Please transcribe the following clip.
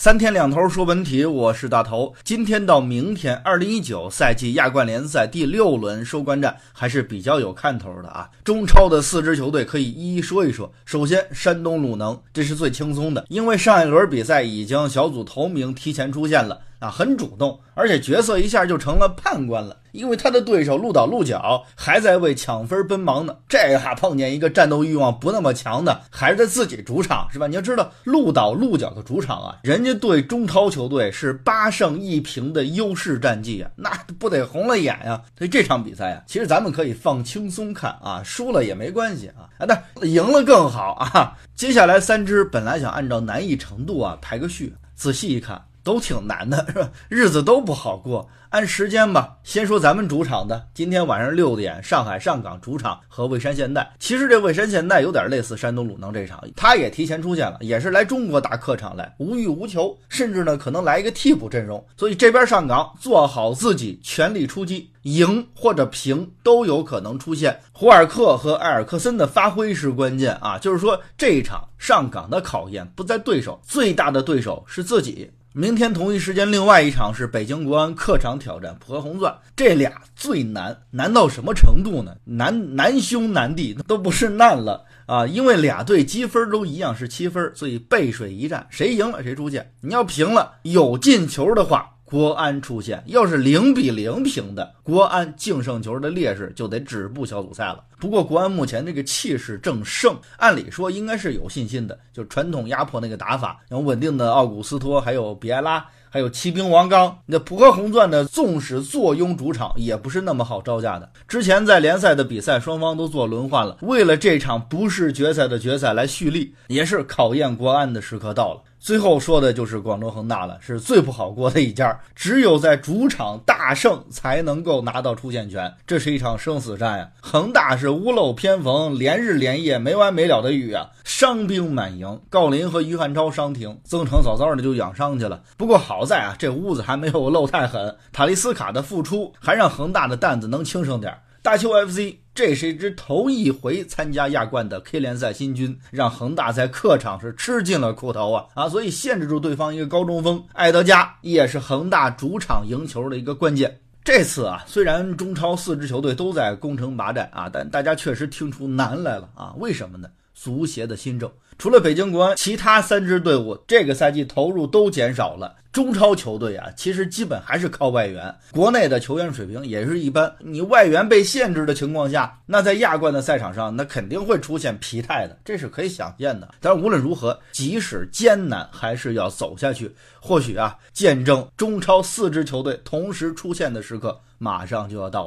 三天两头说文体，我是大头。今天到明天，二零一九赛季亚冠联赛第六轮收官战还是比较有看头的啊。中超的四支球队可以一一说一说。首先，山东鲁能，这是最轻松的，因为上一轮比赛已经小组头名提前出现了。啊，很主动，而且角色一下就成了判官了，因为他的对手鹿岛鹿角还在为抢分奔忙呢。这下碰见一个战斗欲望不那么强的，还是在自己主场，是吧？你要知道，鹿岛鹿角的主场啊，人家对中超球队是八胜一平的优势战绩啊，那不得红了眼呀？所以这场比赛啊，其实咱们可以放轻松看啊，输了也没关系啊，啊，但赢了更好啊。接下来三支本来想按照难易程度啊排个序，仔细一看。都挺难的，是吧？日子都不好过。按时间吧，先说咱们主场的，今天晚上六点，上海上港主场和蔚山现代。其实这蔚山现代有点类似山东鲁能这场，他也提前出现了，也是来中国打客场来，无欲无求，甚至呢可能来一个替补阵容。所以这边上港做好自己，全力出击，赢或者平都有可能出现。胡尔克和埃尔克森的发挥是关键啊，就是说这一场上港的考验不在对手，最大的对手是自己。明天同一时间，另外一场是北京国安客场挑战浦和红钻，这俩最难，难到什么程度呢？难难兄难弟都不是难了啊！因为俩队积分都一样是七分，所以背水一战，谁赢了谁出线。你要平了，有进球的话。国安出现，要是零比零平的，国安净胜球的劣势就得止步小组赛了。不过国安目前这个气势正盛，按理说应该是有信心的，就传统压迫那个打法，然后稳定的奥古斯托，还有比埃拉，还有骑兵王刚。那浦和红钻呢，纵使坐拥主场，也不是那么好招架的。之前在联赛的比赛，双方都做轮换了，为了这场不是决赛的决赛来蓄力，也是考验国安的时刻到了。最后说的就是广州恒大了，是最不好过的一家，只有在主场大胜才能够拿到出线权，这是一场生死战呀！恒大是屋漏偏逢，连日连夜没完没了的雨啊，伤兵满营，郜林和于汉超伤停，曾诚早早的就养伤去了。不过好在啊，这屋子还没有漏太狠，塔利斯卡的复出还让恒大的担子能轻省点。大邱 FC 这是一支头一回参加亚冠的 K 联赛新军，让恒大在客场是吃尽了苦头啊啊！所以限制住对方一个高中锋埃德加，也是恒大主场赢球的一个关键。这次啊，虽然中超四支球队都在攻城拔寨啊，但大家确实听出难来了啊！为什么呢？足协的新政，除了北京国安，其他三支队伍这个赛季投入都减少了。中超球队啊，其实基本还是靠外援，国内的球员水平也是一般。你外援被限制的情况下，那在亚冠的赛场上，那肯定会出现疲态的，这是可以想见的。但无论如何，即使艰难，还是要走下去。或许啊，见证中超四支球队同时出现的时刻，马上就要到了。